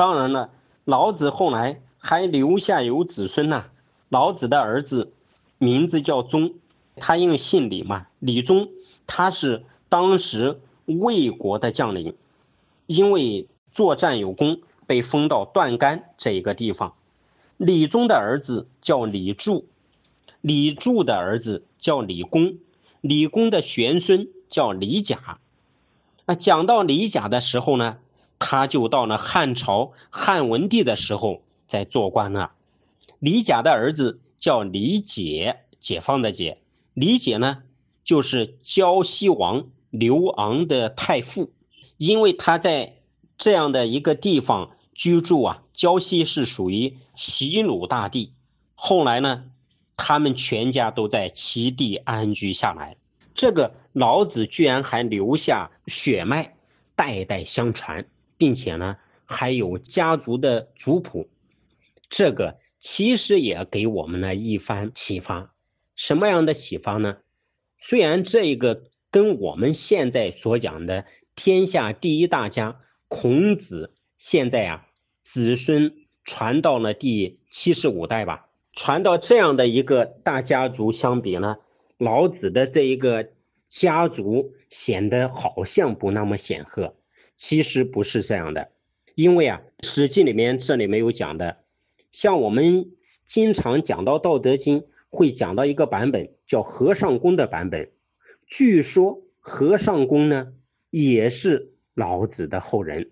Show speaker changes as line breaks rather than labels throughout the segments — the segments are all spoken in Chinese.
当然了，老子后来还留下有子孙呐。老子的儿子名字叫宗，他因为姓李嘛，李宗他是当时魏国的将领，因为作战有功，被封到段干这一个地方。李宗的儿子叫李柱，李柱的儿子叫李公，李公的玄孙叫李甲。那讲到李甲的时候呢，他就到了汉朝汉文帝的时候在做官了。李甲的儿子叫李解，解放的解。李解呢，就是胶西王刘昂的太傅，因为他在这样的一个地方居住啊。胶西是属于齐鲁大地，后来呢，他们全家都在齐地安居下来。这个老子居然还留下血脉，代代相传，并且呢，还有家族的族谱，这个。其实也给我们了一番启发，什么样的启发呢？虽然这一个跟我们现在所讲的天下第一大家孔子现在啊子孙传到了第七十五代吧，传到这样的一个大家族相比呢，老子的这一个家族显得好像不那么显赫，其实不是这样的，因为啊《史记》里面这里没有讲的。像我们经常讲到《道德经》，会讲到一个版本叫和尚公的版本。据说和尚公呢也是老子的后人。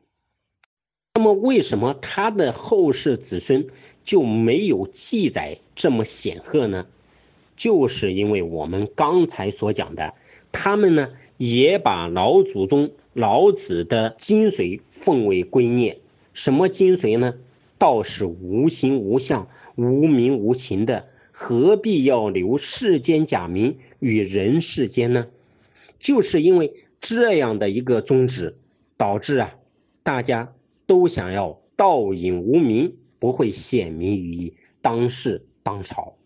那么为什么他的后世子孙就没有记载这么显赫呢？就是因为我们刚才所讲的，他们呢也把老祖宗老子的精髓奉为圭臬。什么精髓呢？道是无形无相、无名无情的，何必要留世间假名与人世间呢？就是因为这样的一个宗旨，导致啊，大家都想要道隐无名，不会显明于当世当朝。